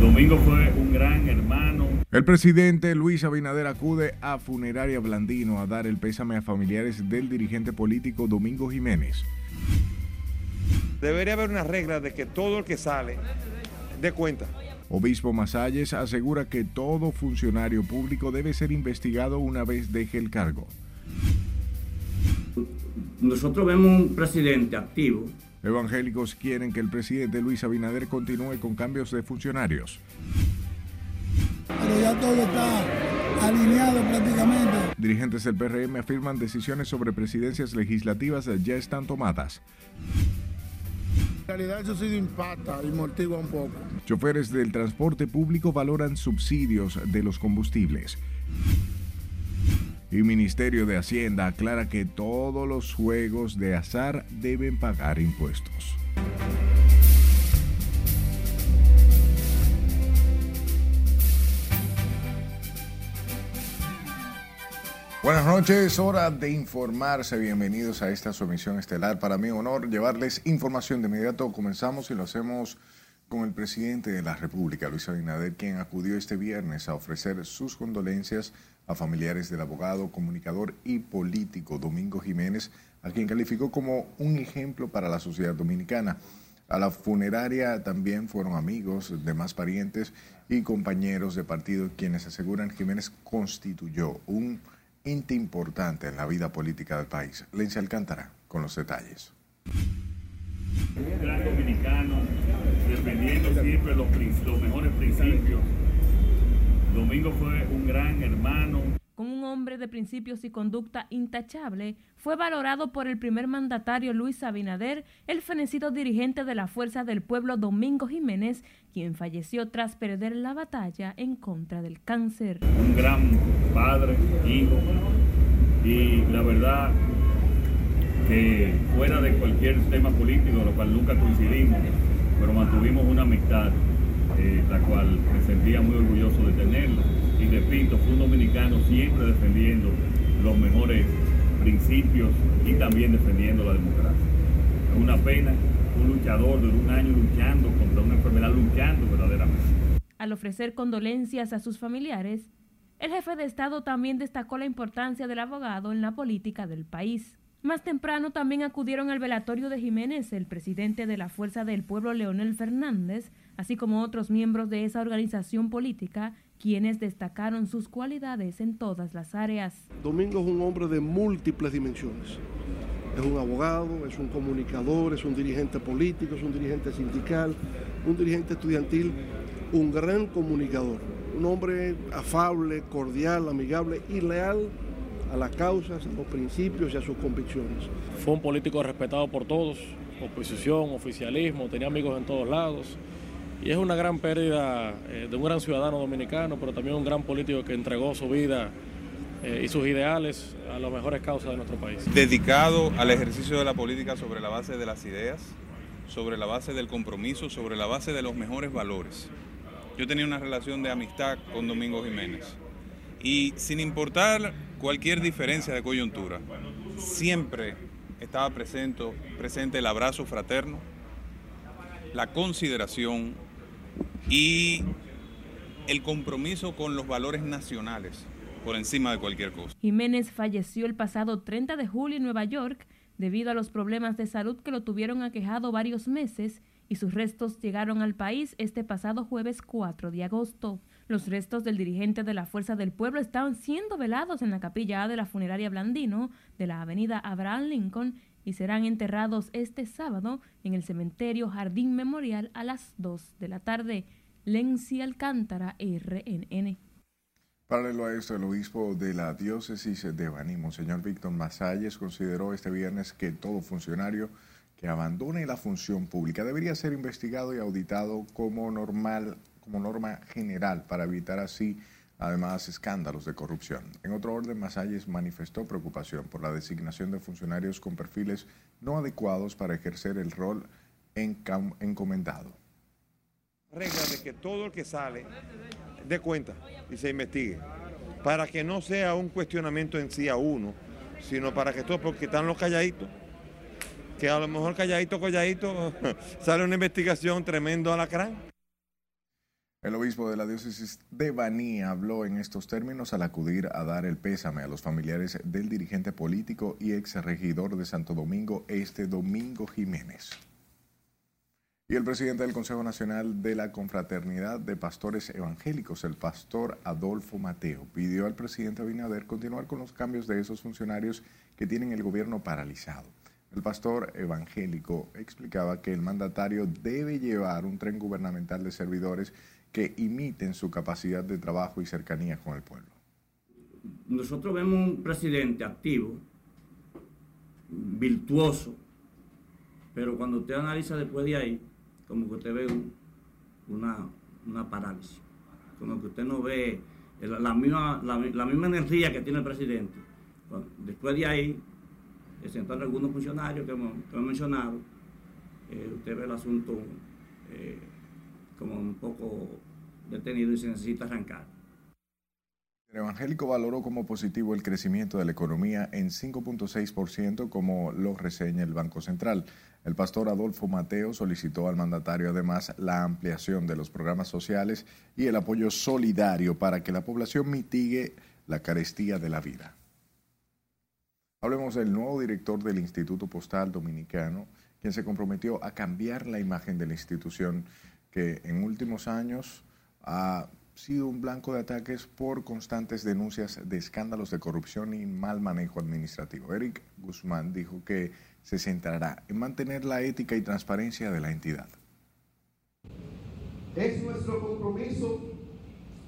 Domingo fue un gran hermano. El presidente Luis Abinader acude a Funeraria Blandino a dar el pésame a familiares del dirigente político Domingo Jiménez. Debería haber una regla de que todo el que sale dé cuenta. Obispo Masalles asegura que todo funcionario público debe ser investigado una vez deje el cargo. Nosotros vemos un presidente activo. Evangélicos quieren que el presidente Luis Abinader continúe con cambios de funcionarios. Pero ya todo está alineado prácticamente. Dirigentes del PRM afirman decisiones sobre presidencias legislativas ya están tomadas. En realidad eso sí impacta y motiva un poco. Choferes del transporte público valoran subsidios de los combustibles. Y Ministerio de Hacienda aclara que todos los juegos de azar deben pagar impuestos. Buenas noches, hora de informarse. Bienvenidos a esta sumisión estelar. Para mí, honor llevarles información de inmediato. Comenzamos y lo hacemos con el presidente de la República, Luis Abinader, quien acudió este viernes a ofrecer sus condolencias a familiares del abogado, comunicador y político Domingo Jiménez, a quien calificó como un ejemplo para la sociedad dominicana. A la funeraria también fueron amigos, demás parientes y compañeros de partido quienes aseguran Jiménez constituyó un ente importante en la vida política del país. Lencia Alcántara con los detalles. Gran dominicano, defendiendo siempre los mejores principios. Domingo fue un gran hermano. Con un hombre de principios y conducta intachable, fue valorado por el primer mandatario Luis Abinader, el fenecido dirigente de la Fuerza del Pueblo Domingo Jiménez, quien falleció tras perder la batalla en contra del cáncer. Un gran padre, hijo, y la verdad que fuera de cualquier tema político, lo cual nunca coincidimos, pero mantuvimos una amistad, eh, la cual me sentía muy orgulloso de tenerla. Y repito, fue un dominicano siempre defendiendo los mejores principios y también defendiendo la democracia. Es una pena, un luchador de un año luchando contra una enfermedad, luchando verdaderamente. Al ofrecer condolencias a sus familiares, el jefe de Estado también destacó la importancia del abogado en la política del país. Más temprano también acudieron al velatorio de Jiménez el presidente de la Fuerza del Pueblo Leonel Fernández, así como otros miembros de esa organización política, quienes destacaron sus cualidades en todas las áreas. Domingo es un hombre de múltiples dimensiones. Es un abogado, es un comunicador, es un dirigente político, es un dirigente sindical, un dirigente estudiantil, un gran comunicador, un hombre afable, cordial, amigable y leal a las causas, a los principios y a sus convicciones. Fue un político respetado por todos, oposición, oficialismo, tenía amigos en todos lados. Y es una gran pérdida eh, de un gran ciudadano dominicano, pero también un gran político que entregó su vida eh, y sus ideales a las mejores causas de nuestro país. Dedicado al ejercicio de la política sobre la base de las ideas, sobre la base del compromiso, sobre la base de los mejores valores. Yo tenía una relación de amistad con Domingo Jiménez y sin importar cualquier diferencia de coyuntura, siempre estaba presente, el abrazo fraterno, la consideración y el compromiso con los valores nacionales por encima de cualquier cosa. Jiménez falleció el pasado 30 de julio en Nueva York debido a los problemas de salud que lo tuvieron aquejado varios meses y sus restos llegaron al país este pasado jueves 4 de agosto. Los restos del dirigente de la Fuerza del Pueblo estaban siendo velados en la capilla A de la funeraria Blandino de la avenida Abraham Lincoln y serán enterrados este sábado en el cementerio Jardín Memorial a las 2 de la tarde. Lenzi Alcántara, RNN. Paralelo a esto, el obispo de la diócesis de Baní, Monseñor Víctor Masalles, consideró este viernes que todo funcionario que abandone la función pública debería ser investigado y auditado como normal, como norma general para evitar así además escándalos de corrupción. En otro orden, Masalles manifestó preocupación por la designación de funcionarios con perfiles no adecuados para ejercer el rol encomendado. Regla de que todo el que sale dé cuenta y se investigue, para que no sea un cuestionamiento en sí a uno, sino para que todo, porque están los calladitos, que a lo mejor calladito, calladito, sale una investigación tremendo a la crán. El obispo de la diócesis de Baní habló en estos términos al acudir a dar el pésame a los familiares del dirigente político y ex regidor de Santo Domingo, este Domingo Jiménez. Y el presidente del Consejo Nacional de la Confraternidad de Pastores Evangélicos, el pastor Adolfo Mateo, pidió al presidente Abinader continuar con los cambios de esos funcionarios que tienen el gobierno paralizado. El pastor evangélico explicaba que el mandatario debe llevar un tren gubernamental de servidores que imiten su capacidad de trabajo y cercanía con el pueblo. Nosotros vemos un presidente activo, virtuoso, pero cuando usted analiza después de ahí, como que usted ve una, parálisis, como que usted no ve la, misma, la, misma energía que tiene el presidente. Después de ahí, sentando algunos funcionarios que hemos, mencionado, eh, usted ve el asunto eh, como un poco detenido y se necesita arrancar. El evangélico valoró como positivo el crecimiento de la economía en 5.6%, como lo reseña el Banco Central. El pastor Adolfo Mateo solicitó al mandatario además la ampliación de los programas sociales y el apoyo solidario para que la población mitigue la carestía de la vida. Hablemos del nuevo director del Instituto Postal Dominicano, quien se comprometió a cambiar la imagen de la institución que en últimos años ha sido un blanco de ataques por constantes denuncias de escándalos de corrupción y mal manejo administrativo. Eric Guzmán dijo que se centrará en mantener la ética y transparencia de la entidad. Es nuestro compromiso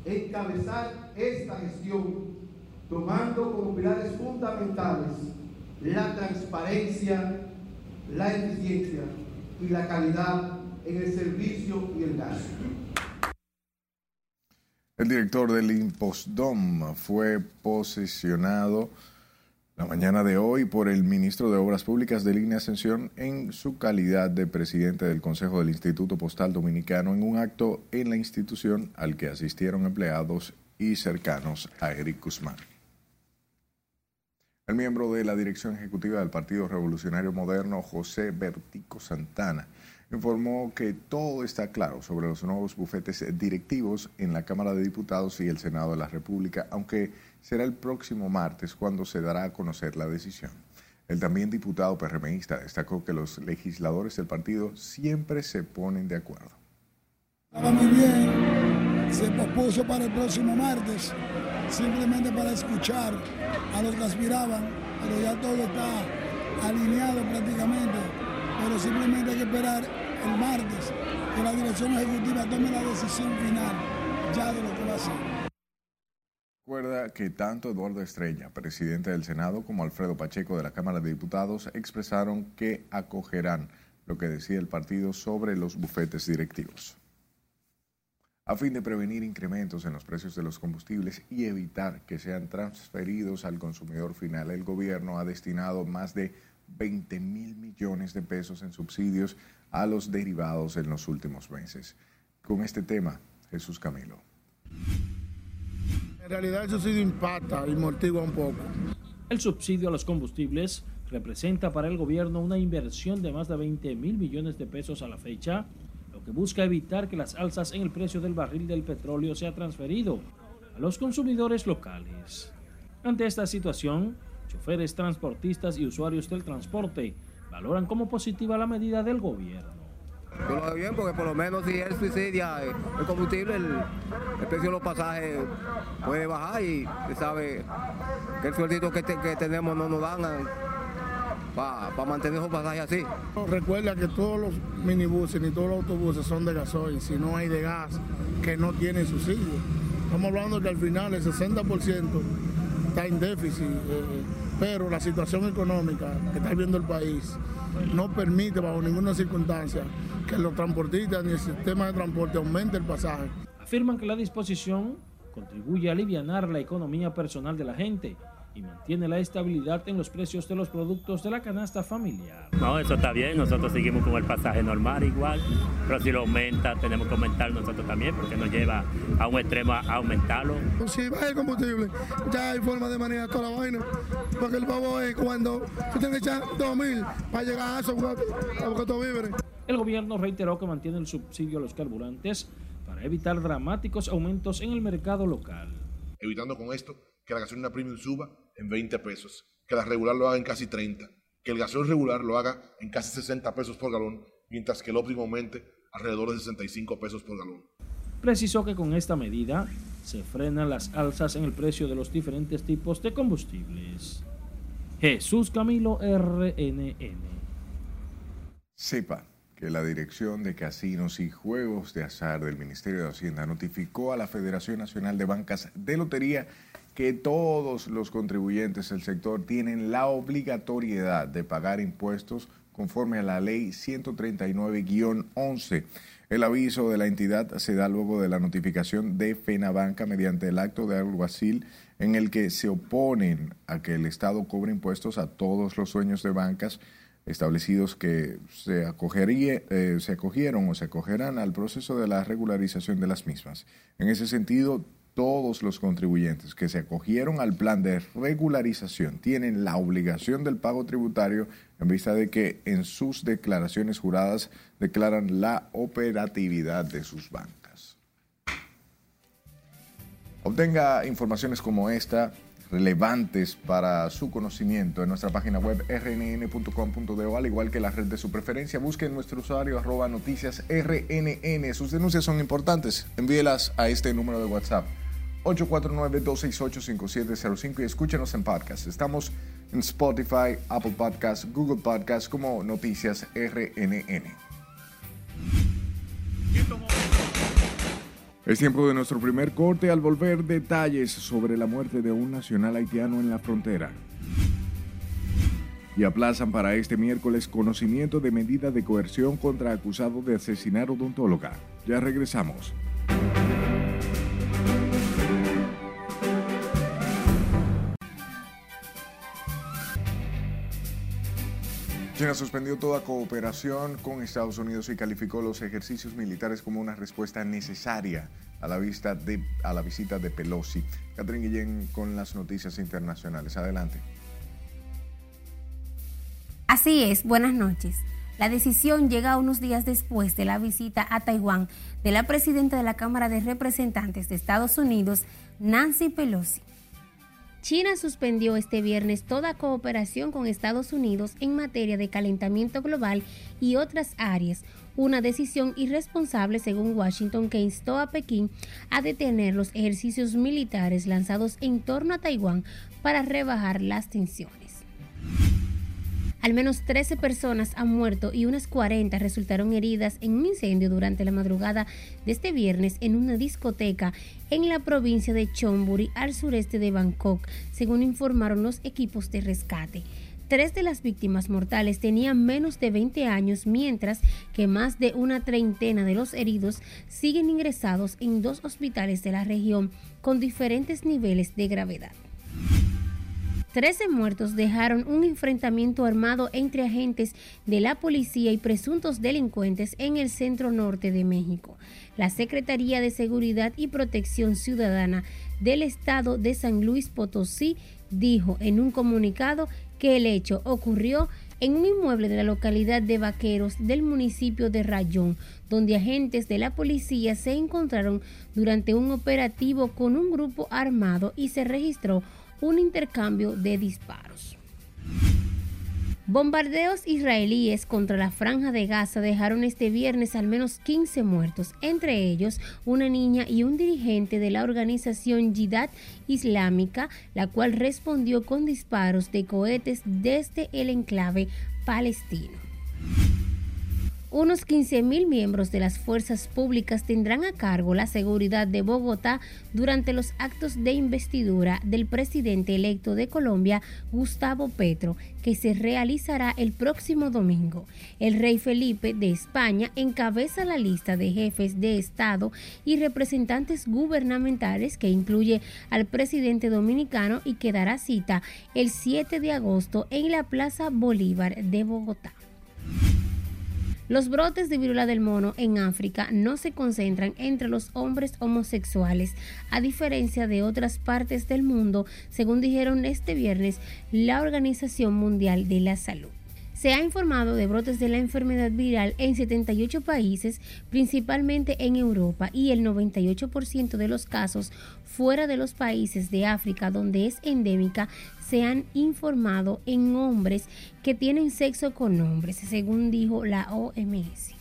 encabezar esta gestión tomando como pilares fundamentales la transparencia, la eficiencia y la calidad en el servicio y el gasto. El director del Impostdom fue posicionado la mañana de hoy por el ministro de Obras Públicas de Línea Ascensión en su calidad de presidente del Consejo del Instituto Postal Dominicano en un acto en la institución al que asistieron empleados y cercanos a Eric Guzmán. El miembro de la dirección ejecutiva del Partido Revolucionario Moderno, José Bertico Santana, informó que todo está claro sobre los nuevos bufetes directivos en la Cámara de Diputados y el Senado de la República, aunque será el próximo martes cuando se dará a conocer la decisión. El también diputado PRMista destacó que los legisladores del partido siempre se ponen de acuerdo. Estaba muy bien, se propuso para el próximo martes, simplemente para escuchar a los que aspiraban, pero ya todo está alineado prácticamente, pero simplemente hay que esperar el martes que la dirección ejecutiva tome la decisión final ya de lo que va a hacer. Recuerda que tanto Eduardo Estrella, presidente del Senado, como Alfredo Pacheco de la Cámara de Diputados expresaron que acogerán lo que decía el partido sobre los bufetes directivos. A fin de prevenir incrementos en los precios de los combustibles y evitar que sean transferidos al consumidor final, el gobierno ha destinado más de 20 mil millones de pesos en subsidios a los derivados en los últimos meses. Con este tema, Jesús Camilo. En realidad eso sí impacta y mortigua un poco. El subsidio a los combustibles representa para el gobierno una inversión de más de 20 mil millones de pesos a la fecha, lo que busca evitar que las alzas en el precio del barril del petróleo sea transferido a los consumidores locales. Ante esta situación, choferes, transportistas y usuarios del transporte valoran como positiva la medida del gobierno. Yo lo veo bien porque por lo menos si él suicidia eh, el combustible, el, precio de los pasajes puede bajar y se sabe que el sueldito que, tenemos no nos dan eh, para mantener esos pasajes así. Recuerda que todos los minibuses ni todos los autobuses son de gasoil, si no hay de gas que no tiene subsidio. Estamos hablando que al final el 60% está en déficit, eh, pero la situación económica que está viviendo el país no permite bajo ninguna circunstancia que los transportistas ni el sistema de transporte aumente el pasaje. Afirman que la disposición contribuye a aliviar la economía personal de la gente y mantiene la estabilidad en los precios de los productos de la canasta familiar. No, eso está bien, nosotros seguimos con el pasaje normal igual, pero si lo aumenta, tenemos que aumentar nosotros también, porque nos lleva a un extremo a aumentarlo. Si baja el combustible, ya hay forma de manejar toda la vaina, porque el pavo es cuando tú tienes que echar 2.000 para llegar a eso, a buscar víveres. El gobierno reiteró que mantiene el subsidio a los carburantes para evitar dramáticos aumentos en el mercado local. Evitando con esto que la gasolina premium suba en 20 pesos, que la regular lo haga en casi 30, que el gasoil regular lo haga en casi 60 pesos por galón, mientras que el óptimo aumente alrededor de 65 pesos por galón. Precisó que con esta medida se frenan las alzas en el precio de los diferentes tipos de combustibles. Jesús Camilo RNN. Sepa que la Dirección de Casinos y Juegos de Azar del Ministerio de Hacienda notificó a la Federación Nacional de Bancas de Lotería que todos los contribuyentes del sector tienen la obligatoriedad de pagar impuestos conforme a la ley 139-11. El aviso de la entidad se da luego de la notificación de FENABanca mediante el acto de alguacil en el que se oponen a que el Estado cobre impuestos a todos los dueños de bancas establecidos que se, acogería, eh, se acogieron o se acogerán al proceso de la regularización de las mismas. En ese sentido, todos los contribuyentes que se acogieron al plan de regularización tienen la obligación del pago tributario en vista de que en sus declaraciones juradas declaran la operatividad de sus bancas. Obtenga informaciones como esta relevantes para su conocimiento en nuestra página web rnn.com.de al igual que la red de su preferencia. Busque nuestro usuario arroba noticias rnn. Sus denuncias son importantes. Envíelas a este número de WhatsApp 849-268-5705 y escúchenos en podcast. Estamos en Spotify, Apple Podcasts, Google Podcasts como Noticias RNN. Es tiempo de nuestro primer corte al volver detalles sobre la muerte de un nacional haitiano en la frontera. Y aplazan para este miércoles conocimiento de medida de coerción contra acusado de asesinar odontóloga. Ya regresamos. China suspendió toda cooperación con Estados Unidos y calificó los ejercicios militares como una respuesta necesaria a la, de, a la visita de Pelosi. Catherine Guillén con las noticias internacionales. Adelante. Así es, buenas noches. La decisión llega unos días después de la visita a Taiwán de la presidenta de la Cámara de Representantes de Estados Unidos, Nancy Pelosi. China suspendió este viernes toda cooperación con Estados Unidos en materia de calentamiento global y otras áreas, una decisión irresponsable según Washington que instó a Pekín a detener los ejercicios militares lanzados en torno a Taiwán para rebajar las tensiones. Al menos 13 personas han muerto y unas 40 resultaron heridas en un incendio durante la madrugada de este viernes en una discoteca en la provincia de Chonburi, al sureste de Bangkok, según informaron los equipos de rescate. Tres de las víctimas mortales tenían menos de 20 años, mientras que más de una treintena de los heridos siguen ingresados en dos hospitales de la región con diferentes niveles de gravedad. Trece muertos dejaron un enfrentamiento armado entre agentes de la policía y presuntos delincuentes en el centro norte de México. La Secretaría de Seguridad y Protección Ciudadana del Estado de San Luis Potosí dijo en un comunicado que el hecho ocurrió en un inmueble de la localidad de Vaqueros del municipio de Rayón, donde agentes de la policía se encontraron durante un operativo con un grupo armado y se registró un intercambio de disparos. Bombardeos israelíes contra la franja de Gaza dejaron este viernes al menos 15 muertos, entre ellos una niña y un dirigente de la organización Jihad Islámica, la cual respondió con disparos de cohetes desde el enclave palestino. Unos 15.000 miembros de las fuerzas públicas tendrán a cargo la seguridad de Bogotá durante los actos de investidura del presidente electo de Colombia, Gustavo Petro, que se realizará el próximo domingo. El rey Felipe de España encabeza la lista de jefes de Estado y representantes gubernamentales que incluye al presidente dominicano y que dará cita el 7 de agosto en la Plaza Bolívar de Bogotá. Los brotes de viruela del mono en África no se concentran entre los hombres homosexuales, a diferencia de otras partes del mundo, según dijeron este viernes la Organización Mundial de la Salud. Se ha informado de brotes de la enfermedad viral en 78 países, principalmente en Europa, y el 98% de los casos fuera de los países de África donde es endémica se han informado en hombres que tienen sexo con hombres, según dijo la OMS.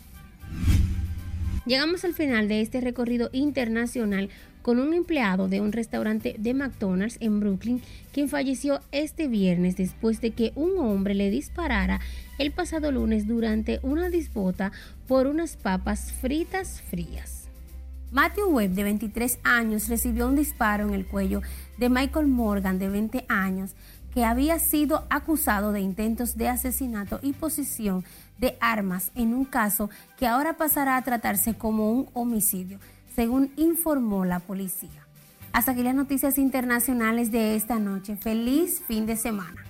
Llegamos al final de este recorrido internacional con un empleado de un restaurante de McDonald's en Brooklyn, quien falleció este viernes después de que un hombre le disparara el pasado lunes durante una disputa por unas papas fritas frías. Matthew Webb, de 23 años, recibió un disparo en el cuello de Michael Morgan, de 20 años, que había sido acusado de intentos de asesinato y posesión de armas en un caso que ahora pasará a tratarse como un homicidio según informó la policía. Hasta aquí las noticias internacionales de esta noche. Feliz fin de semana.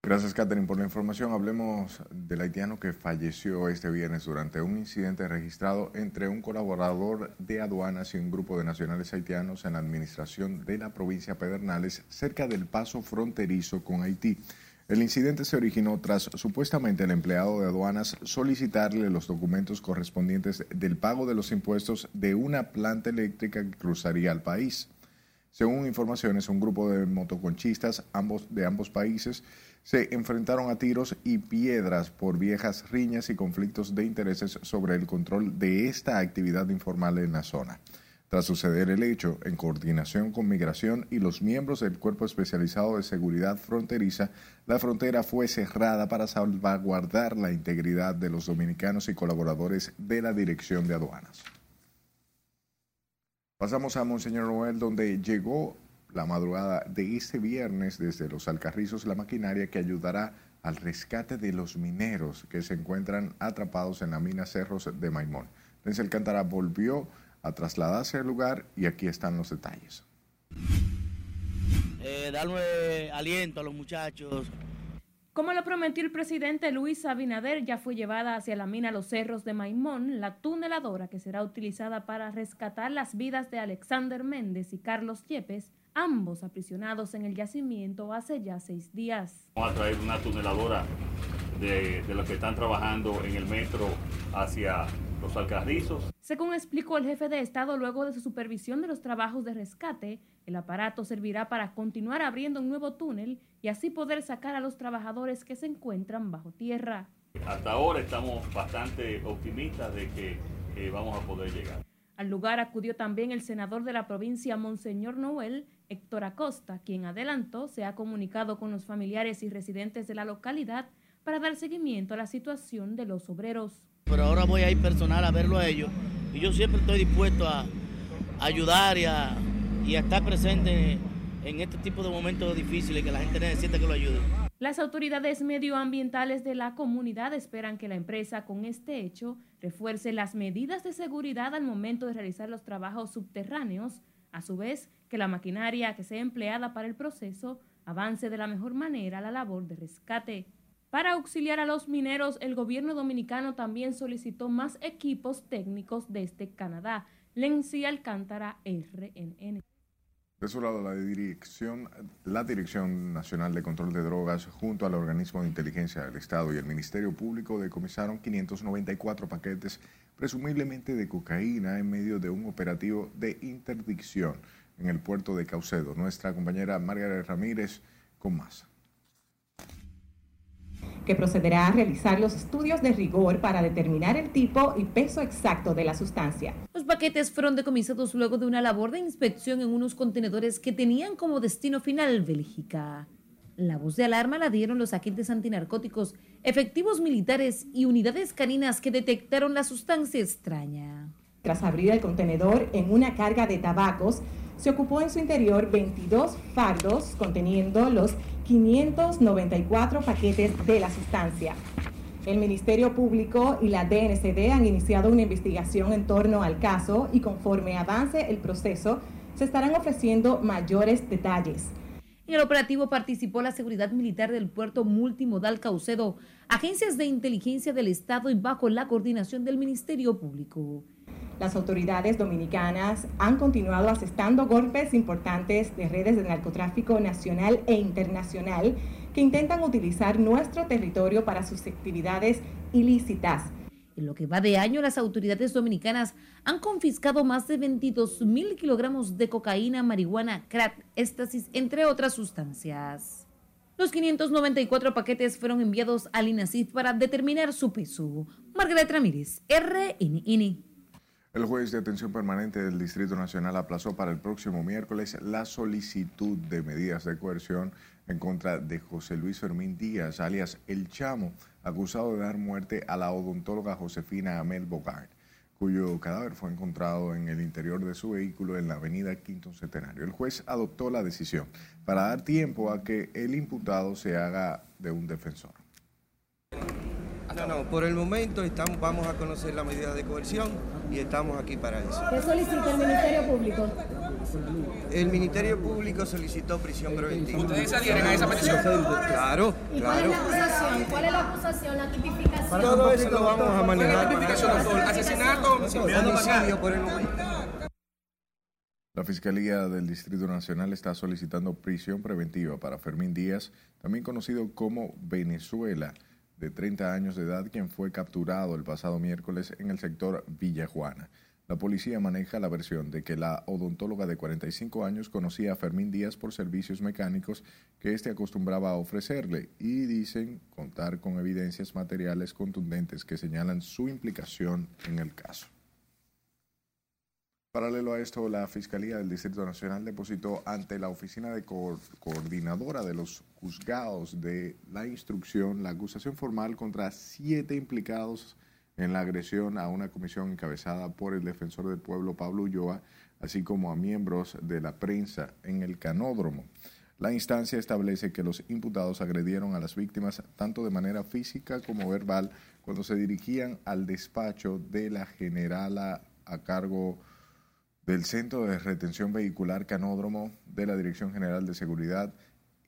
Gracias, Catherine, por la información. Hablemos del haitiano que falleció este viernes durante un incidente registrado entre un colaborador de aduanas y un grupo de nacionales haitianos en la administración de la provincia Pedernales, cerca del paso fronterizo con Haití. El incidente se originó tras supuestamente el empleado de aduanas solicitarle los documentos correspondientes del pago de los impuestos de una planta eléctrica que cruzaría el país. Según informaciones, un grupo de motoconchistas de ambos países se enfrentaron a tiros y piedras por viejas riñas y conflictos de intereses sobre el control de esta actividad informal en la zona. Tras suceder el hecho, en coordinación con Migración y los miembros del Cuerpo Especializado de Seguridad Fronteriza, la frontera fue cerrada para salvaguardar la integridad de los dominicanos y colaboradores de la Dirección de Aduanas. Pasamos a Monseñor Noel, donde llegó la madrugada de este viernes desde los Alcarrizos la maquinaria que ayudará al rescate de los mineros que se encuentran atrapados en la mina Cerros de Maimón. Denzel Alcántara volvió a trasladarse al lugar y aquí están los detalles. Eh, darle aliento a los muchachos. Como lo prometió el presidente Luis Abinader, ya fue llevada hacia la mina Los Cerros de Maimón la tuneladora que será utilizada para rescatar las vidas de Alexander Méndez y Carlos Yepes, ambos aprisionados en el yacimiento hace ya seis días. Vamos a traer una tuneladora de, de los que están trabajando en el metro hacia los alcarrizos. Según explicó el jefe de Estado luego de su supervisión de los trabajos de rescate, el aparato servirá para continuar abriendo un nuevo túnel y así poder sacar a los trabajadores que se encuentran bajo tierra. Hasta ahora estamos bastante optimistas de que eh, vamos a poder llegar. Al lugar acudió también el senador de la provincia Monseñor Noel, Héctor Acosta, quien adelantó se ha comunicado con los familiares y residentes de la localidad para dar seguimiento a la situación de los obreros pero ahora voy a ir personal a verlo a ellos. Y yo siempre estoy dispuesto a, ayudar y a, estar presente en este tipo de momentos difíciles que la gente necesita que lo ayude. Las autoridades medioambientales de la comunidad esperan que la empresa con este hecho refuerce las medidas de seguridad al momento de realizar los trabajos subterráneos, a su vez que la maquinaria que sea empleada para el proceso avance de la mejor manera la labor de rescate. Para auxiliar a los mineros, el gobierno dominicano también solicitó más equipos técnicos desde Canadá. Lenzi Alcántara, RNN. De su lado, la dirección, la Dirección Nacional de Control de Drogas, junto al Organismo de Inteligencia del Estado y el Ministerio Público, decomisaron 594 paquetes, presumiblemente de cocaína, en medio de un operativo de interdicción en el puerto de Caucedo. Nuestra compañera Margaret Ramírez con más que procederá a realizar los estudios de rigor para determinar el tipo y peso exacto de la sustancia. Los paquetes fueron decomisados luego de una labor de inspección en unos contenedores que tenían como destino final Bélgica. La voz de alarma la dieron los agentes antinarcóticos, efectivos militares y unidades caninas que detectaron la sustancia extraña. Tras abrir el contenedor en una carga de tabacos, se ocupó en su interior 22 fardos conteniendo los 594 paquetes de la sustancia. El Ministerio Público y la DNCD han iniciado una investigación en torno al caso y conforme avance el proceso se estarán ofreciendo mayores detalles. En el operativo participó la Seguridad Militar del Puerto Multimodal Caucedo, agencias de inteligencia del Estado y bajo la coordinación del Ministerio Público. Las autoridades dominicanas han continuado asestando golpes importantes de redes de narcotráfico nacional e internacional que intentan utilizar nuestro territorio para sus actividades ilícitas. En lo que va de año, las autoridades dominicanas han confiscado más de 22 mil kilogramos de cocaína, marihuana, crack, éxtasis, entre otras sustancias. Los 594 paquetes fueron enviados al INACIF para determinar su peso. Margaret Ramírez, RNN. El juez de atención permanente del Distrito Nacional aplazó para el próximo miércoles la solicitud de medidas de coerción en contra de José Luis Fermín Díaz, alias El Chamo, acusado de dar muerte a la odontóloga Josefina Amel Bogart, cuyo cadáver fue encontrado en el interior de su vehículo en la avenida Quinto Centenario. El juez adoptó la decisión para dar tiempo a que el imputado se haga de un defensor. No, no, por el momento estamos, vamos a conocer la medida de coerción y estamos aquí para eso. ¿Qué solicita el Ministerio Público? El Ministerio Público solicitó prisión preventiva. ¿Ustedes adhieren a esa petición? Claro, ¿Y claro. cuál es la acusación? ¿Cuál es la acusación? La tipificación. Todo eso lo vamos a ¿Cuál es la manejar. tipificación, doctor? ¿Asesinato? Homicidio por el momento. La Fiscalía del Distrito Nacional está solicitando prisión preventiva para Fermín Díaz, también conocido como Venezuela, de 30 años de edad, quien fue capturado el pasado miércoles en el sector Villa Juana. La policía maneja la versión de que la odontóloga de 45 años conocía a Fermín Díaz por servicios mecánicos que éste acostumbraba a ofrecerle y dicen contar con evidencias materiales contundentes que señalan su implicación en el caso. Paralelo a esto, la Fiscalía del Distrito Nacional depositó ante la Oficina de Co- Coordinadora de los Juzgados de la Instrucción la acusación formal contra siete implicados en la agresión a una comisión encabezada por el defensor del pueblo Pablo Ulloa, así como a miembros de la prensa en el canódromo. La instancia establece que los imputados agredieron a las víctimas tanto de manera física como verbal cuando se dirigían al despacho de la generala a cargo del Centro de Retención Vehicular Canódromo de la Dirección General de Seguridad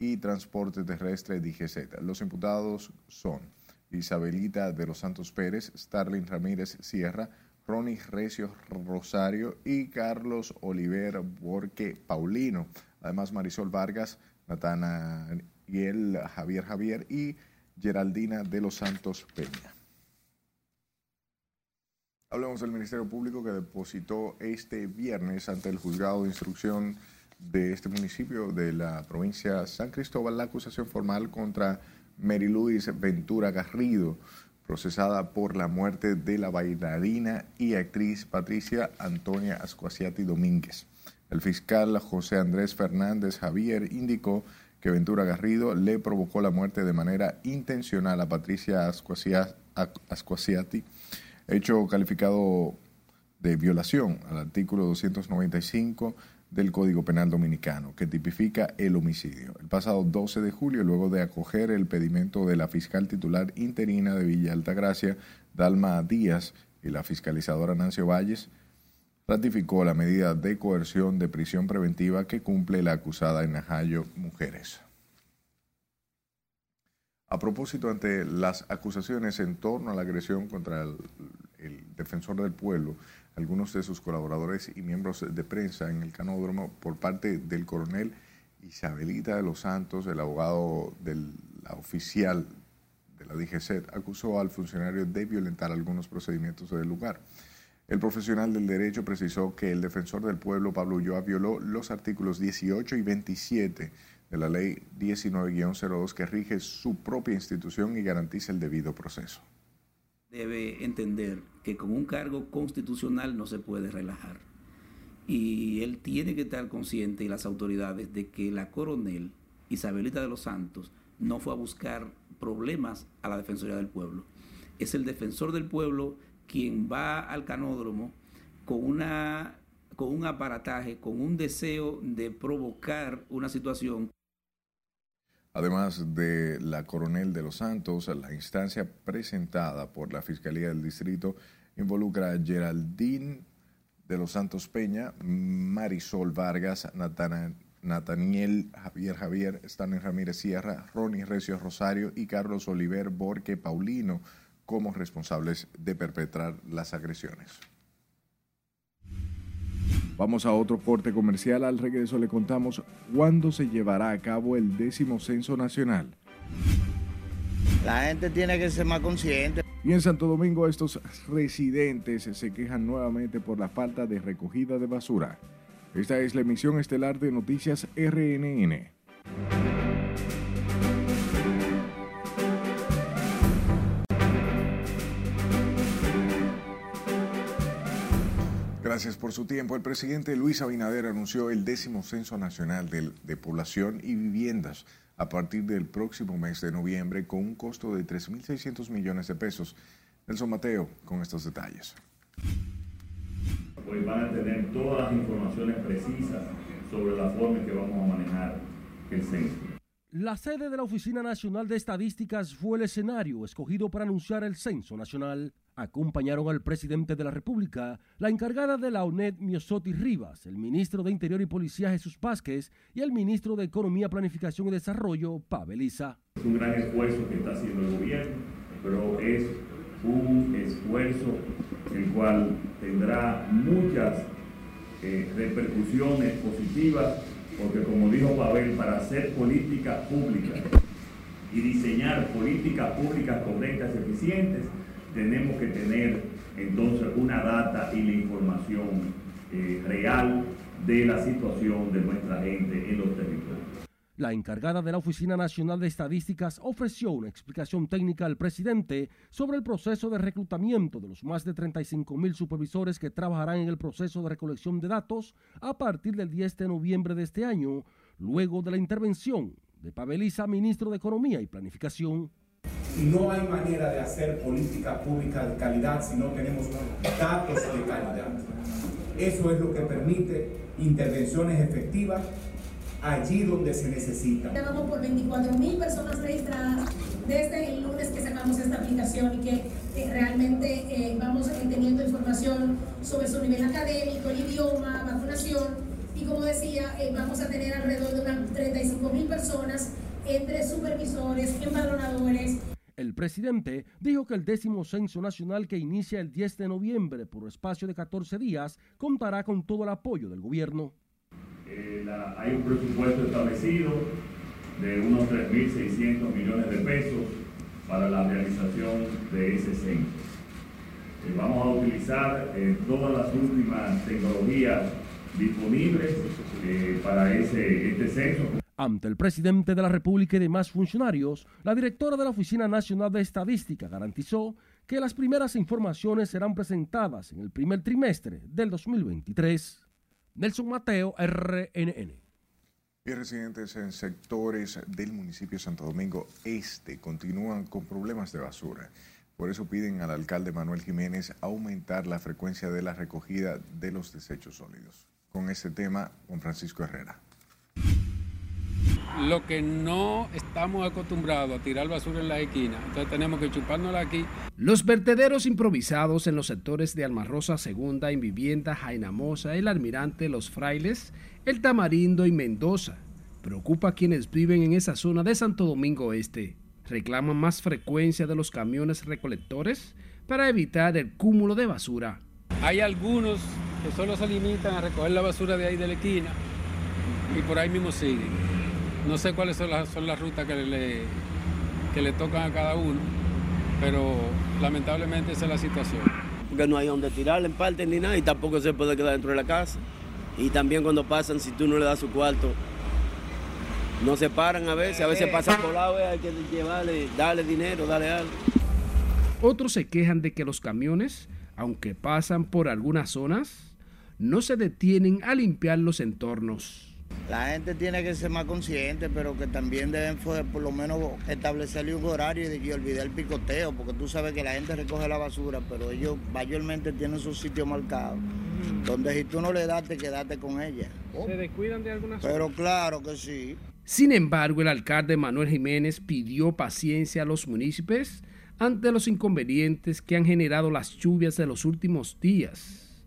y Transporte Terrestre DGZ. Los imputados son Isabelita de los Santos Pérez, Starling Ramírez Sierra, Ronnie Recio Rosario y Carlos Oliver Borque Paulino. Además, Marisol Vargas, Natanael Javier Javier y Geraldina de los Santos Peña. Hablemos del Ministerio Público que depositó este viernes ante el juzgado de instrucción de este municipio de la provincia San Cristóbal la acusación formal contra Mary Luis Ventura Garrido, procesada por la muerte de la bailarina y actriz Patricia Antonia Ascuasiati Domínguez. El fiscal José Andrés Fernández Javier indicó que Ventura Garrido le provocó la muerte de manera intencional a Patricia Ascuasia- Ascuasiati hecho calificado de violación al artículo 295 del Código Penal Dominicano, que tipifica el homicidio. El pasado 12 de julio, luego de acoger el pedimento de la fiscal titular interina de Villa Altagracia, Dalma Díaz, y la fiscalizadora Nancio Valles, ratificó la medida de coerción de prisión preventiva que cumple la acusada en Najayo Mujeres. A propósito, ante las acusaciones en torno a la agresión contra el, defensor del pueblo, algunos de sus colaboradores y miembros de prensa en el canódromo por parte del coronel Isabelita de los Santos, el abogado de la oficial de la DGC, acusó al funcionario de violentar algunos procedimientos del lugar. El profesional del derecho precisó que el defensor del pueblo, Pablo Ulloa, violó los artículos 18 y 27 de la ley 19-02 que rige su propia institución y garantiza el debido proceso. debe entender que con un cargo constitucional no se puede relajar. Y él tiene que estar consciente y las autoridades de que la coronel Isabelita de los Santos no fue a buscar problemas a la Defensoría del Pueblo. Es el defensor del pueblo quien va al canódromo con una con un aparataje, con un deseo de provocar una situación Además de la coronel de los Santos, la instancia presentada por la Fiscalía del Distrito involucra a Geraldine de los Santos Peña, Marisol Vargas, Natana- Nataniel Javier Javier, Stanley Ramírez Sierra, Ronnie Recio Rosario y Carlos Oliver Borque Paulino como responsables de perpetrar las agresiones. Vamos a otro corte comercial. Al regreso le contamos cuándo se llevará a cabo el décimo censo nacional. La gente tiene que ser más consciente. Y en Santo Domingo estos residentes se quejan nuevamente por la falta de recogida de basura. Esta es la emisión estelar de Noticias RNN. Gracias por su tiempo. El presidente Luis Abinader anunció el décimo Censo Nacional de, de, Población y Viviendas a partir del próximo mes de noviembre con un costo de 3.600 millones de pesos. Nelson Mateo con estos detalles. Pues van a tener todas las informaciones precisas sobre la forma en que vamos a manejar el censo. La sede de la Oficina Nacional de Estadísticas fue el escenario escogido para anunciar el censo nacional. Acompañaron al presidente de la República, la encargada de la UNED Miosotti Rivas, el ministro de Interior y Policía Jesús Vázquez y el ministro de Economía, Planificación y Desarrollo, Pavel Isa. Es un gran esfuerzo que está haciendo el gobierno, pero es un esfuerzo el cual tendrá muchas eh, repercusiones positivas, porque como dijo Pavel, para hacer políticas públicas y diseñar políticas públicas correctas y eficientes, tenemos que tener entonces una data y la información eh, real de la situación de nuestra gente en los territorios. La encargada de la Oficina Nacional de Estadísticas ofreció una explicación técnica al presidente sobre el proceso de reclutamiento de los más de 35 mil supervisores que trabajarán en el proceso de recolección de datos a partir del 10 de noviembre de este año, luego de la intervención de Paveliza, ministro de Economía y Planificación. Y no hay manera de hacer política pública de calidad si no tenemos datos de calidad. Eso es lo que permite intervenciones efectivas allí donde se necesita. Vamos por 24 mil personas registradas desde el lunes que sacamos esta aplicación y que eh, realmente eh, vamos teniendo información sobre su nivel académico, el idioma, vacunación y como decía, eh, vamos a tener alrededor de unas 35 mil personas entre supervisores, empadronadores. El presidente dijo que el décimo censo nacional que inicia el 10 de noviembre por espacio de 14 días contará con todo el apoyo del gobierno. Eh, hay un presupuesto establecido de unos 3.600 millones de pesos para la realización de ese censo. Eh, vamos a utilizar eh, todas las últimas tecnologías disponibles para ese, este censo. Ante el presidente de la República y demás funcionarios, la directora de la Oficina Nacional de Estadística garantizó que las primeras informaciones serán presentadas en el primer trimestre del 2023. Nelson Mateo, RNN. Y residentes en sectores del municipio de Santo Domingo Este continúan con problemas de basura. Por eso piden al alcalde Manuel Jiménez aumentar la frecuencia de la recogida de los desechos sólidos. Con este tema, Juan Francisco Herrera. Lo que no estamos acostumbrados a tirar basura en la esquina, entonces tenemos que chupárnosla aquí. Los vertederos improvisados en los sectores de Almarrosa Segunda, en Vivienda, Jainamosa, El Almirante, Los Frailes, El Tamarindo y Mendoza preocupa a quienes viven en esa zona de Santo Domingo Este. Reclaman más frecuencia de los camiones recolectores para evitar el cúmulo de basura. Hay algunos que solo se limitan a recoger la basura de ahí de la esquina y por ahí mismo siguen. No sé cuáles son las, son las rutas que le, que le tocan a cada uno, pero lamentablemente esa es la situación. Porque no hay donde tirarle en parte ni nada y tampoco se puede quedar dentro de la casa. Y también cuando pasan, si tú no le das su cuarto, no se paran a veces, a veces pasan por lado, hay que llevarle, darle dinero, darle algo. Otros se quejan de que los camiones, aunque pasan por algunas zonas, no se detienen a limpiar los entornos. La gente tiene que ser más consciente, pero que también deben por lo menos establecerle un horario y, olvidar el picoteo, porque tú sabes que la gente recoge la basura, pero ellos mayormente tienen su sitio marcado, donde si tú no le das, te quedaste con ella. ¿Se descuidan de algunas Pero claro que sí. Sin embargo, el alcalde Manuel Jiménez pidió paciencia a los municipios ante los inconvenientes que han generado las lluvias de los últimos días,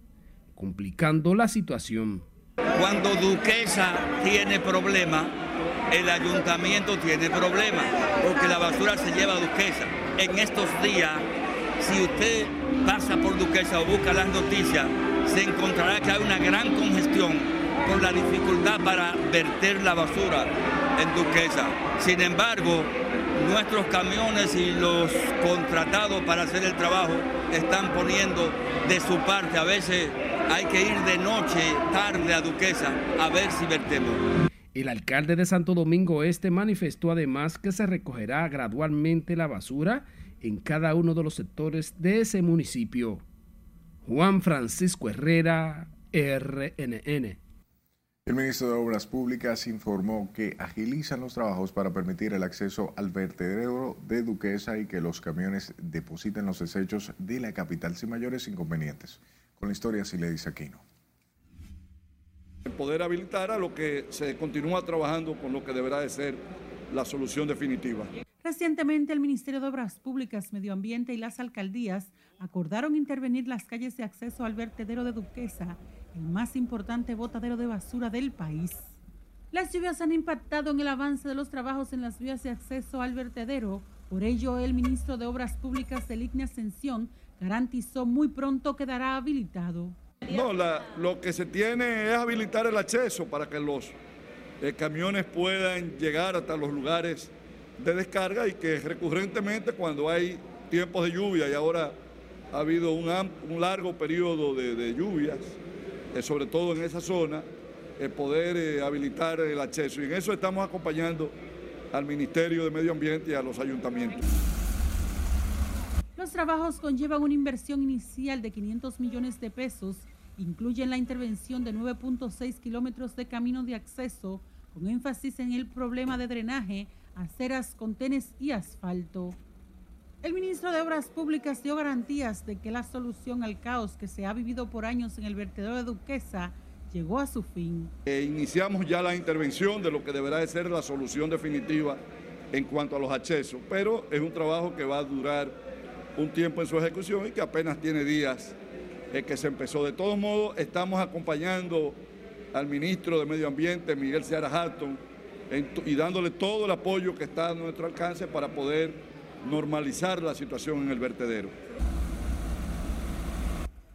complicando la situación. Cuando Duquesa tiene problema, el ayuntamiento tiene problema, porque la basura se lleva a Duquesa. En estos días, si usted pasa por Duquesa o busca las noticias, se encontrará que hay una gran congestión por la dificultad para verter la basura en Duquesa. Sin embargo, nuestros camiones y los contratados para hacer el trabajo están poniendo de su parte. A veces hay que ir de noche, tarde a Duquesa a ver si vertemos. El alcalde de Santo Domingo Este manifestó además que se recogerá gradualmente la basura en cada uno de los sectores de ese municipio. Juan Francisco Herrera, RNN. El ministro de Obras Públicas informó que agilizan los trabajos para permitir el acceso al vertedero de Duquesa y que los camiones depositen los desechos de la capital sin mayores inconvenientes. Con la historia dice Aquino. Poder habilitar a lo que se continúa trabajando con lo que deberá de ser la solución definitiva. Recientemente el Ministerio de Obras Públicas, Medio Ambiente y las alcaldías acordaron intervenir las calles de acceso al vertedero de Duquesa, el más importante botadero de basura del país. Las lluvias han impactado en el avance de los trabajos en las vías de acceso al vertedero. Por ello, el ministro de Obras Públicas, Eligne Ascensión, garantizó muy pronto quedará habilitado. No, lo que se tiene es habilitar el acceso para que los eh, camiones puedan llegar hasta los lugares de descarga y que recurrentemente cuando hay tiempos de lluvia y ahora ha habido un, largo periodo de, lluvias, eh, sobre todo en esa zona, el poder eh, habilitar el acceso. Y en eso estamos acompañando al Ministerio de Medio Ambiente y a los ayuntamientos. Los trabajos conllevan una inversión inicial de 500 millones de pesos, incluyen la intervención de 9.6 kilómetros de camino de acceso, con énfasis en el problema de drenaje, aceras, contenes y asfalto. El ministro de Obras Públicas dio garantías de que la solución al caos que se ha vivido por años en el vertedero de Duquesa llegó a su fin. Eh, iniciamos ya la intervención de lo que deberá de ser la solución definitiva en cuanto a los accesos, pero es un trabajo que va a durar un tiempo en su ejecución y que apenas tiene días eh, que se empezó. De todos modos, estamos acompañando al ministro de Medio Ambiente, Miguel Seara Hatton, y dándole todo el apoyo que está a nuestro alcance para poder normalizar la situación en el vertedero.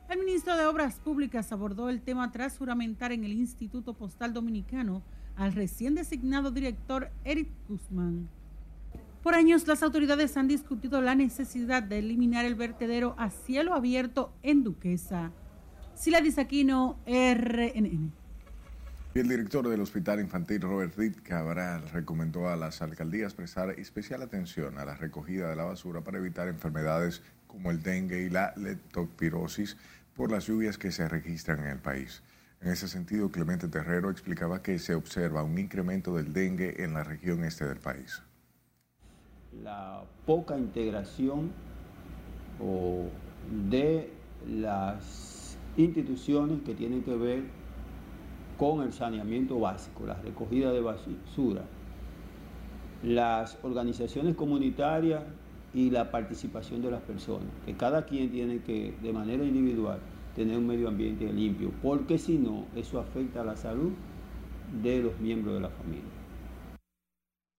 El ministro de Obras Públicas abordó el tema tras juramentar en el Instituto Postal Dominicano al recién designado director Eric Guzmán. Por años las autoridades han discutido la necesidad de eliminar el vertedero a cielo abierto en Duquesa. Sila Disaquino, RNN. El director del Hospital Infantil Robert Reed Cabral recomendó a las alcaldías prestar especial atención a la recogida de la basura para evitar enfermedades como el dengue y la leptospirosis por las lluvias que se registran en el país. En ese sentido, Clemente Terrero explicaba que se observa un incremento del dengue en la región este del país. La poca integración de las instituciones que tienen que ver con el saneamiento básico, la recogida de basura, las organizaciones comunitarias y la participación de las personas, que cada quien tiene que, de manera individual, tener un medio ambiente limpio, porque si no, eso afecta a la salud de los miembros de la familia.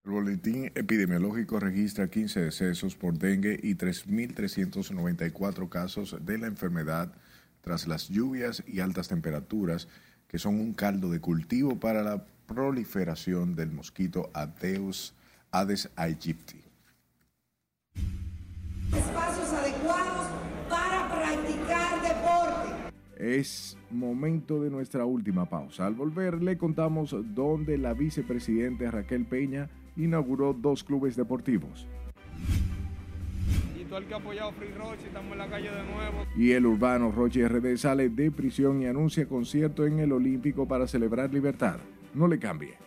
El boletín epidemiológico registra 15 decesos por dengue y 3.394 casos de la enfermedad tras las lluvias y altas temperaturas que son un caldo de cultivo para la proliferación del mosquito Adeus Aedes aegypti. Espacios adecuados para practicar deporte. Es momento de nuestra última pausa. Al volver le contamos dónde la vicepresidenta Raquel Peña inauguró dos clubes deportivos que ha apoyado Free Roche, estamos en la calle de nuevo. Y el urbano Roche RD sale de prisión y anuncia concierto en el Olímpico para celebrar libertad. No le cambie.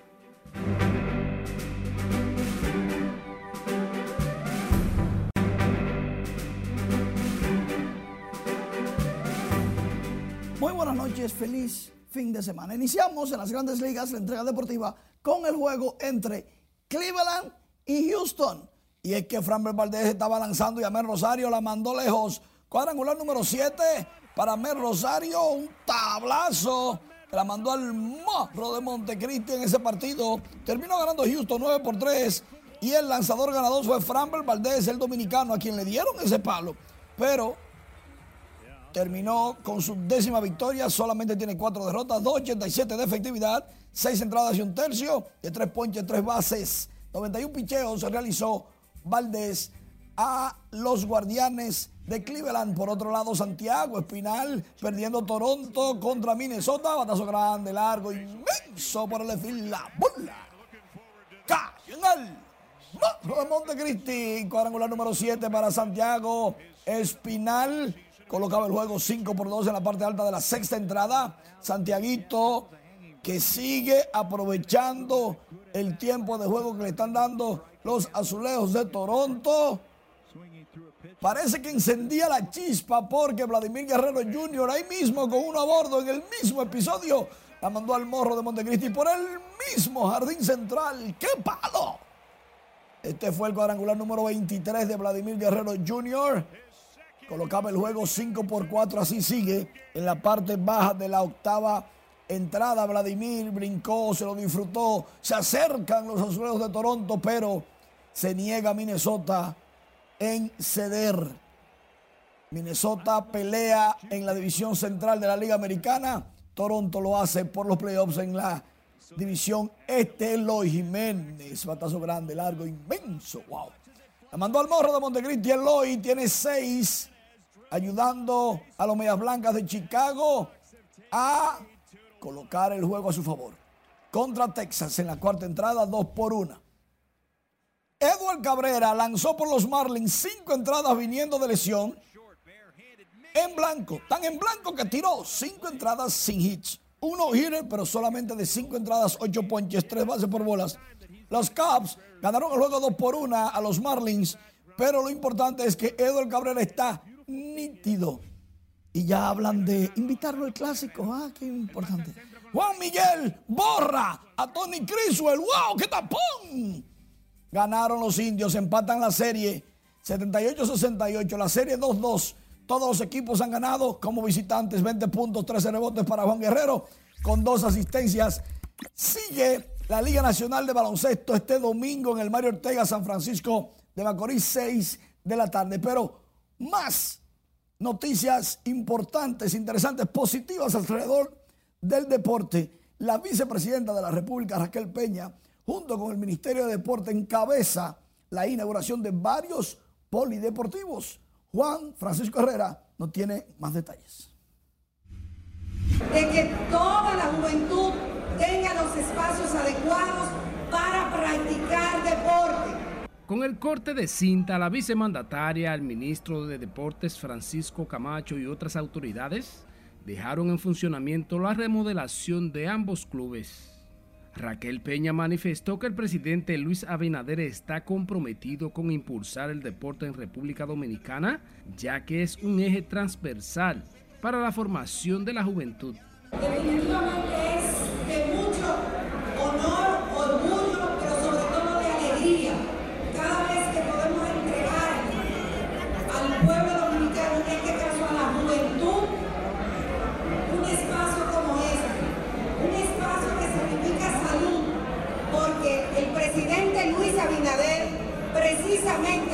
Muy buenas noches, feliz fin de semana. Iniciamos en las grandes ligas la entrega deportiva con el juego entre Cleveland y Houston. Y es que Framber Valdez estaba lanzando y Amel Rosario la mandó lejos. Cuadrangular número 7 para Amel Rosario. Un tablazo la mandó al morro de Montecristi en ese partido. Terminó ganando Houston 9 por 3. Y el lanzador ganador fue Framber Valdez, el dominicano, a quien le dieron ese palo. Pero terminó con su décima victoria. Solamente tiene cuatro derrotas, 2.87 de efectividad, 6 entradas y un tercio, de 3 ponches, 3 bases, 91 picheos. Se realizó Valdés a los Guardianes de Cleveland. Por otro lado, Santiago Espinal perdiendo Toronto contra Minnesota. Batazo grande, largo, inmenso por el desfile. La bola. Cayó en el Montecristi. Cuadrangular número 7 para Santiago Espinal. Colocaba el juego 5 por 2 en la parte alta de la sexta entrada. Santiaguito que sigue aprovechando el tiempo de juego que le están dando los azulejos de Toronto. Parece que encendía la chispa porque Vladimir Guerrero Jr. ahí mismo con uno a bordo en el mismo episodio la mandó al morro de Montecristi por el mismo jardín central. ¡Qué palo! Este fue el cuadrangular número 23 de Vladimir Guerrero Jr. Colocaba el juego 5 por 4, así sigue en la parte baja de la octava entrada. Vladimir brincó, se lo disfrutó. Se acercan los azulejos de Toronto, pero se niega Minnesota en ceder. Minnesota pelea en la división central de la Liga Americana. Toronto lo hace por los playoffs en la división este. Eloy Jiménez, batazo grande, largo, inmenso. Wow. La mandó al morro de Montecristi. Eloy tiene seis, ayudando a los Medias Blancas de Chicago a colocar el juego a su favor. Contra Texas en la cuarta entrada, dos por una. Edward Cabrera lanzó por los Marlins cinco entradas viniendo de lesión. En blanco, tan en blanco que tiró cinco entradas sin hits. Uno hitter, pero solamente de cinco entradas, ocho ponches, tres bases por bolas. Los Cubs ganaron el juego dos por una a los Marlins, pero lo importante es que Edward Cabrera está nítido. Y ya hablan de invitarlo al clásico. Ah, qué importante. Juan Miguel borra a Tony Criswell. ¡Wow! ¡Qué tapón! Ganaron los indios, empatan la serie 78-68, la serie 2-2. Todos los equipos han ganado como visitantes, 20 puntos, 13 rebotes para Juan Guerrero, con dos asistencias. Sigue la Liga Nacional de Baloncesto este domingo en el Mario Ortega, San Francisco de Macorís, 6 de la tarde. Pero más noticias importantes, interesantes, positivas alrededor del deporte. La vicepresidenta de la República, Raquel Peña, junto con el Ministerio de Deporte, encabeza la inauguración de varios polideportivos. Juan Francisco Herrera no tiene más detalles. De que toda la juventud tenga los espacios adecuados para practicar deporte. Con el corte de cinta, la vicemandataria, el ministro de Deportes Francisco Camacho y otras autoridades dejaron en funcionamiento la remodelación de ambos clubes. Raquel Peña manifestó que el presidente Luis Abinader está comprometido con impulsar el deporte en República Dominicana, ya que es un eje transversal para la formación de la juventud.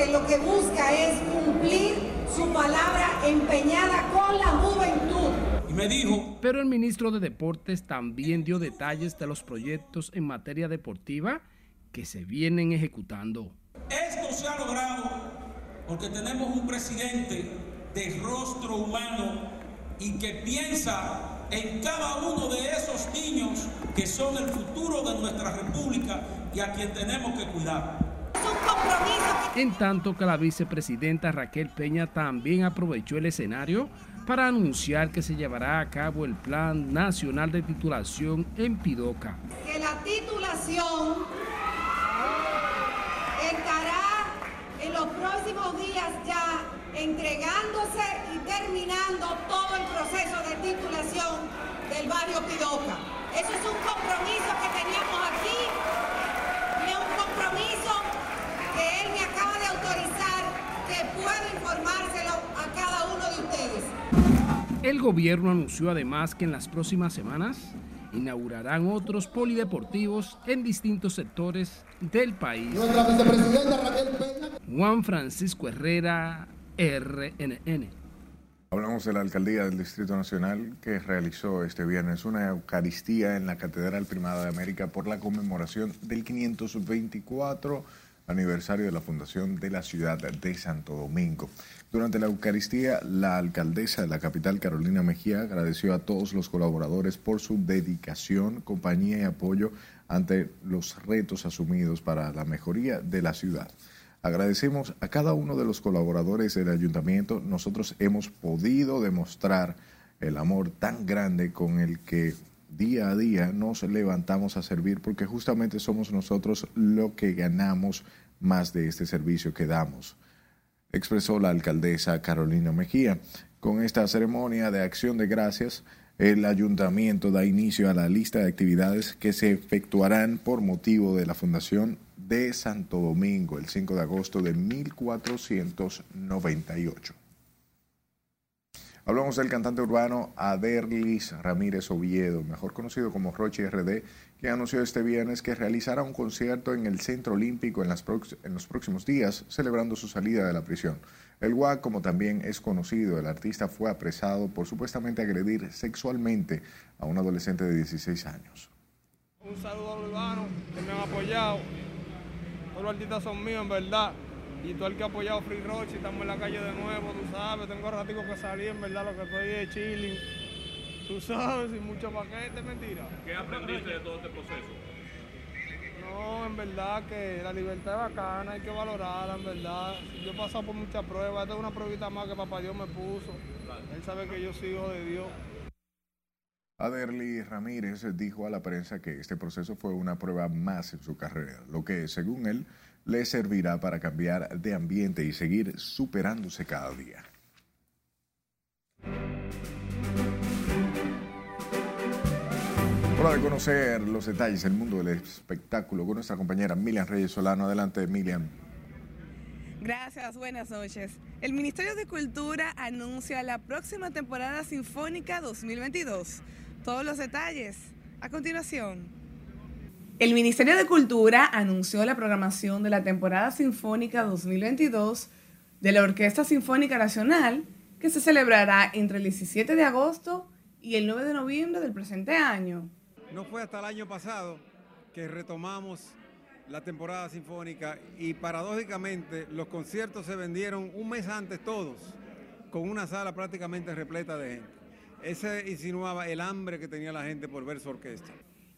Lo que busca es cumplir su palabra empeñada con la juventud. Y me dijo. Pero el ministro de Deportes también dio detalles de los proyectos en materia deportiva que se vienen ejecutando. Esto se ha logrado porque tenemos un presidente de rostro humano y que piensa en cada uno de esos niños que son el futuro de nuestra república y a quien tenemos que cuidar. En tanto que la vicepresidenta Raquel Peña también aprovechó el escenario para anunciar que se llevará a cabo el Plan Nacional de Titulación en Pidoca. Que la titulación estará en los próximos días ya entregándose y terminando todo el proceso de titulación del barrio Pidoca. Eso es un compromiso que teníamos aquí y es un compromiso que él me acaba de autorizar que puedo informárselo a cada uno de ustedes. El gobierno anunció además que en las próximas semanas inaugurarán otros polideportivos en distintos sectores del país. Nuestra vicepresidenta Raquel Peña. Juan Francisco Herrera, RNN. Hablamos de la alcaldía del Distrito Nacional que realizó este viernes una Eucaristía en la Catedral Primada de América por la conmemoración del 524 aniversario de la fundación de la ciudad de Santo Domingo. Durante la Eucaristía, la alcaldesa de la capital, Carolina Mejía, agradeció a todos los colaboradores por su dedicación, compañía y apoyo ante los retos asumidos para la mejoría de la ciudad. Agradecemos a cada uno de los colaboradores del ayuntamiento. Nosotros hemos podido demostrar el amor tan grande con el que día a día nos levantamos a servir porque justamente somos nosotros lo que ganamos más de este servicio que damos, expresó la alcaldesa Carolina Mejía. Con esta ceremonia de acción de gracias, el ayuntamiento da inicio a la lista de actividades que se efectuarán por motivo de la fundación de Santo Domingo el 5 de agosto de 1498. Hablamos del cantante urbano Aderlis Ramírez Oviedo, mejor conocido como Roche RD, que anunció este viernes que realizará un concierto en el Centro Olímpico en, los próximos días, celebrando su salida de la prisión. El GUAC, como también es conocido, el artista fue apresado por supuestamente agredir sexualmente a un adolescente de 16 años. Un saludo a los urbanos que me han apoyado. Todos los artistas son míos, en verdad. Y todo el que ha apoyado Free Roche, estamos en la calle de nuevo, tú sabes. Tengo ratico que salir, en verdad, lo que estoy es chilling. Tú sabes, sin mucho paquete, mentira. ¿Qué aprendiste de todo este proceso? No, en verdad que la libertad es bacana, hay que valorarla, en verdad. Yo he pasado por muchas pruebas, esta es una pruebita más que papá Dios me puso. Él sabe que yo soy hijo de Dios. Aderly Ramírez dijo a la prensa que este proceso fue una prueba más en su carrera, lo que, según él, le servirá para cambiar de ambiente y seguir superándose cada día. Hora de conocer los detalles del mundo del espectáculo con nuestra compañera Milian Reyes Solano. Adelante, Milian. Gracias, buenas noches. El Ministerio de Cultura anuncia la próxima temporada sinfónica 2022. Todos los detalles a continuación. El Ministerio de Cultura anunció la programación de la temporada sinfónica 2022 de la Orquesta Sinfónica Nacional, que se celebrará entre el 17 de agosto y el 9 de noviembre del presente año. No fue hasta el año pasado que retomamos la temporada sinfónica y paradójicamente los conciertos se vendieron un mes antes todos, con una sala prácticamente repleta de gente. Ese insinuaba el hambre que tenía la gente por ver su orquesta.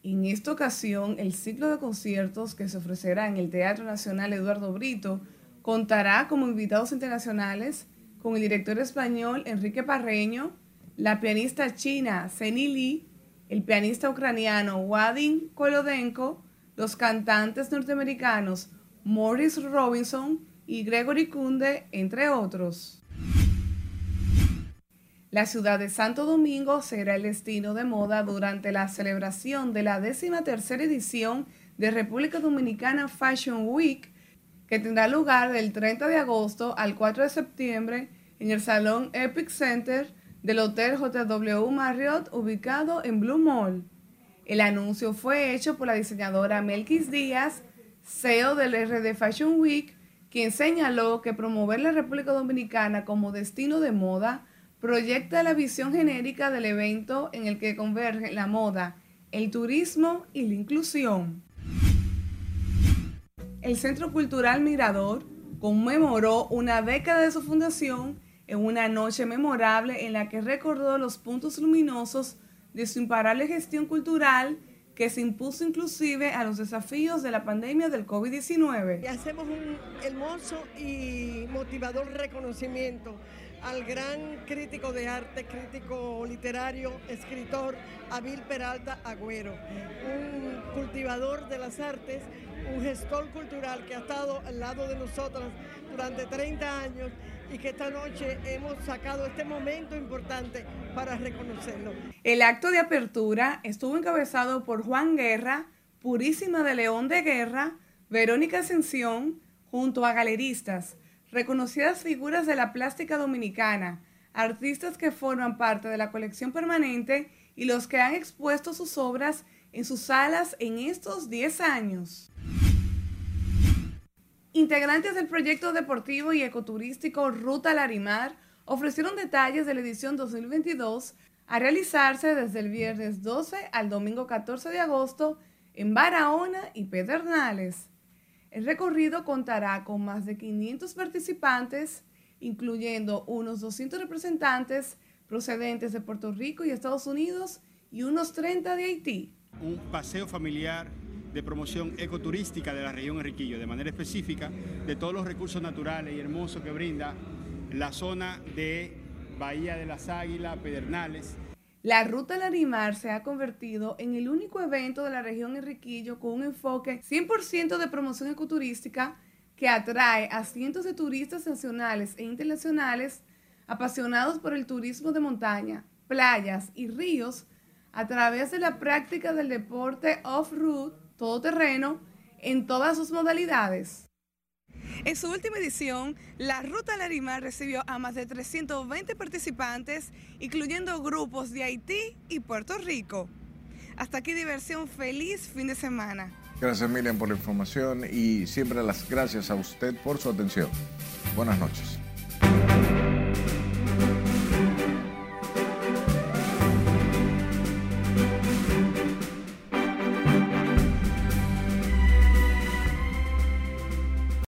En esta ocasión, el ciclo de conciertos que se ofrecerá en el Teatro Nacional Eduardo Brito contará como invitados internacionales con el director español Enrique Parreño, la pianista china Zeni Lee, el pianista ucraniano Wadim Kolodenko, los cantantes norteamericanos Morris Robinson y Gregory Kunde, entre otros. La ciudad de Santo Domingo será el destino de moda durante la celebración de la décima tercera edición de República Dominicana Fashion Week, que tendrá lugar del 30 de agosto al 4 de septiembre en el Salón Epic Center del Hotel JW Marriott ubicado en Blue Mall. El anuncio fue hecho por la diseñadora Melquis Díaz, CEO del RD Fashion Week, quien señaló que promover la República Dominicana como destino de moda proyecta la visión genérica del evento en el que convergen la moda, el turismo y la inclusión. El Centro Cultural Mirador conmemoró una década de su fundación en una noche memorable en la que recordó los puntos luminosos de su imparable gestión cultural que se impuso inclusive a los desafíos de la pandemia del COVID-19. Hacemos un hermoso y motivador reconocimiento al gran crítico de arte, crítico literario, escritor Abil Peralta Agüero, un cultivador de las artes, un gestor cultural que ha estado al lado de nosotros durante 30 años y que esta noche hemos sacado este momento importante para reconocerlo. El acto de apertura estuvo encabezado por Juan Guerra, Purísima de León de Guerra, Verónica Ascensión, junto a galeristas, reconocidas figuras de la plástica dominicana, artistas que forman parte de la colección permanente y los que han expuesto sus obras en sus salas en estos 10 años. Integrantes del proyecto deportivo y ecoturístico Ruta Larimar ofrecieron detalles de la edición 2022 a realizarse desde el viernes 12 al domingo 14 de agosto en Barahona y Pedernales. El recorrido contará con más de 500 participantes, incluyendo unos 200 representantes procedentes de Puerto Rico y Estados Unidos y unos 30 de Haití. Un paseo familiar de promoción ecoturística de la región Enriquillo, de manera específica de todos los recursos naturales y hermosos que brinda la zona de Bahía de las Águilas, Pedernales. La Ruta Larimar se ha convertido en el único evento de la región Enriquillo con un enfoque 100% de promoción ecoturística que atrae a cientos de turistas nacionales e internacionales apasionados por el turismo de montaña, playas y ríos a través de la práctica del deporte off-road, todoterreno, en todas sus modalidades. En su última edición, la Ruta Larimar recibió a más de 320 participantes, incluyendo grupos de Haití y Puerto Rico. Hasta aquí diversión, feliz fin de semana. Gracias Miriam por la información y siempre las gracias a usted por su atención. Buenas noches.